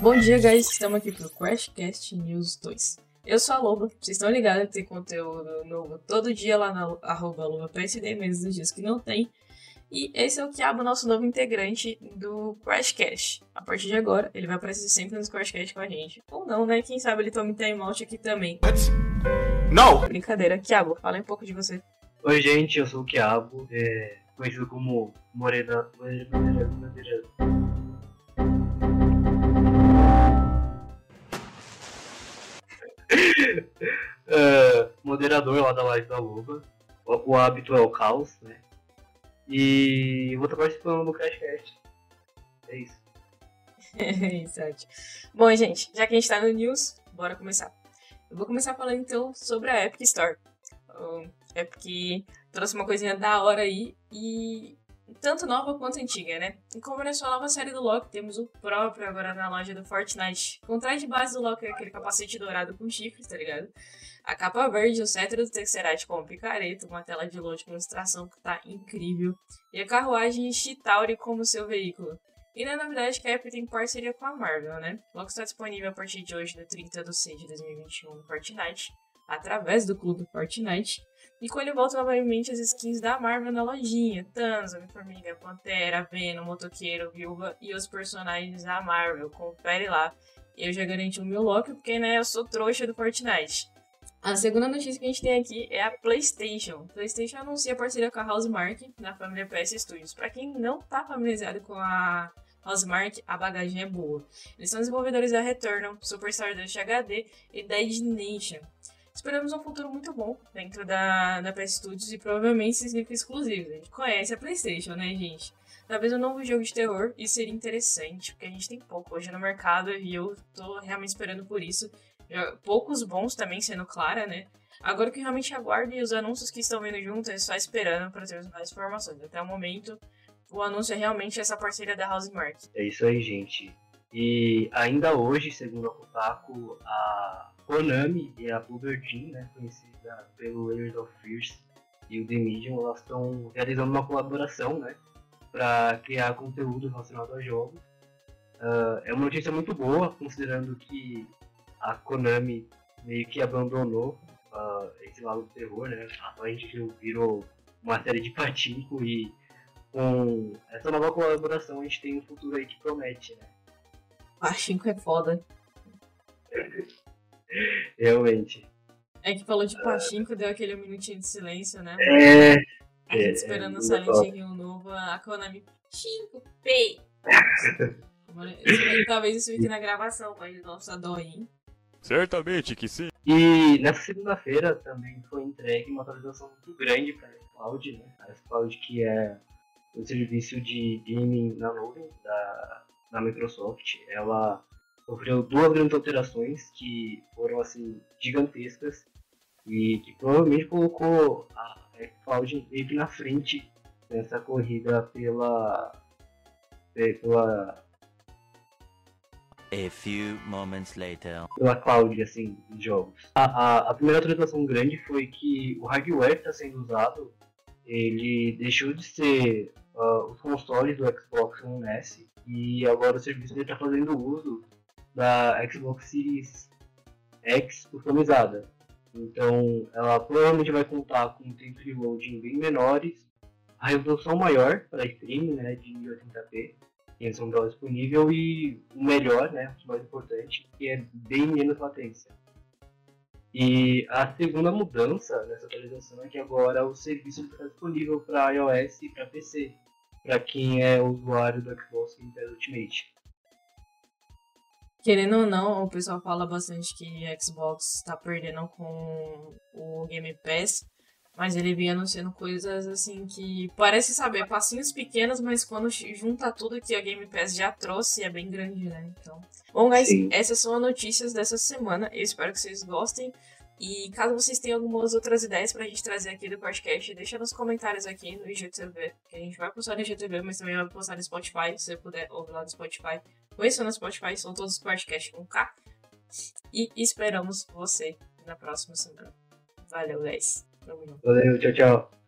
Bom dia, guys. Estamos aqui pro Crashcast News 2. Eu sou a Loba, vocês estão ligados que tem conteúdo novo todo dia lá na arroba LobaPSD, mesmo nos dias que não tem. E esse é o Kiabo, nosso novo integrante do Crashcast. A partir de agora, ele vai aparecer sempre nos Crashcast com a gente. Ou não, né? Quem sabe ele tome timeout aqui também. Não! Brincadeira. Kiabo, fala um pouco de você. Oi, gente, eu sou o Kiabo, é, conhecido como Morena. Morena, Morena, uh, moderador lá da live da Loba. O, o, hábito é o caos, né? E vou estar participando do Crashcast. É isso. Exato. Bom, gente, já que a gente tá no news, bora começar. Eu vou começar falando então sobre a Epic Store. O Epic trouxe uma coisinha da hora aí e tanto nova quanto antiga, né? E como é só a nova série do Loki, temos o próprio agora na loja do Fortnite. Com traje de base do Loki aquele capacete dourado com chifres, tá ligado? A capa verde, o cetro do Tesseract com picareta, uma tela de load com ilustração que tá incrível. E a carruagem Chitauri como seu veículo. E na novidade que a Epic tem parceria com a Marvel, né? Logo está disponível a partir de hoje, no 30 de 6 de 2021, no Fortnite, através do clube Fortnite. E com ele volta novamente as skins da Marvel na lojinha. Thanos, Homem-Formiga, Pantera, Venom, Motoqueiro, Viúva e os personagens da Marvel. Confere lá. Eu já garanti o meu Loki porque, né, eu sou trouxa do Fortnite. A segunda notícia que a gente tem aqui é a PlayStation. A PlayStation anuncia parceria com a Housemark na família PS Studios. Para quem não tá familiarizado com a Housemark, a bagagem é boa. Eles são desenvolvedores da Returnal, Superstar Dust HD e Dead Nation. Esperamos um futuro muito bom dentro da, da PS Studios e provavelmente significa exclusivos. A gente conhece a PlayStation, né, gente? Talvez um novo jogo de terror, isso seria interessante, porque a gente tem pouco hoje no mercado e eu tô realmente esperando por isso. Poucos bons também, sendo clara, né? Agora o que realmente aguardo e os anúncios que estão vindo juntos é só esperando para termos mais informações. Até o momento, o anúncio é realmente essa parceria da House Mark. É isso aí, gente. E ainda hoje, segundo a Kotaku, a Konami e a Bloober Team, né, conhecida pelo Layers of Fears e o The Medium, elas estão realizando uma colaboração, né, para criar conteúdo relacionado a jogos. Uh, é uma notícia muito boa, considerando que a Konami meio que abandonou uh, esse lado do terror, né? A gente virou uma série de patinco e com essa nova colaboração a gente tem um futuro aí que promete, né? Patinco é foda. Realmente. É que falou de Pachinko, deu aquele minutinho de silêncio, né? É. A gente é, esperando é, o Silent Hill novo, a Konami. Pachinko, pei! Talvez isso fique na gravação, mas nossa dó hein? Certamente que sim. E nessa segunda-feira também foi entregue uma atualização muito grande para a Cloud, né? A Cloud que é o serviço de gaming na nuvem da, da Microsoft. Ela sofreu duas grandes alterações que foram assim gigantescas e que provavelmente colocou a Cloud meio que na frente nessa corrida pela pela A few moments later. Pela cloud, assim, de jogos. A, a, a primeira atualização grande foi que o hardware que está sendo usado, ele deixou de ser uh, os consoles do Xbox One S e agora o serviço está fazendo uso da Xbox Series X customizada. Então, ela provavelmente vai contar com um tempo de loading bem menores, a resolução maior para streaming, né, de 1080p, que são dólares disponível e o melhor, né, o mais importante, que é bem menos latência. E a segunda mudança nessa atualização é que agora o serviço está disponível para iOS e para PC, para quem é usuário do Xbox Game Pass Ultimate. Querendo ou não, o pessoal fala bastante que Xbox está perdendo com o Game Pass, mas ele vinha anunciando coisas assim que parece saber passinhos pequenos, mas quando junta tudo que a Game Pass já trouxe é bem grande, né? Então, bom, guys, Sim. essas são as notícias dessa semana. Eu espero que vocês gostem. E caso vocês tenham algumas outras ideias pra gente trazer aqui do podcast, deixa nos comentários aqui no IGTV, que a gente vai postar no IGTV, mas também vai postar no Spotify, se você puder ouvir lá no Spotify. Conheça no Spotify, são todos os podcasts com K. E esperamos você na próxima semana. Valeu, guys. Valeu, tchau, tchau.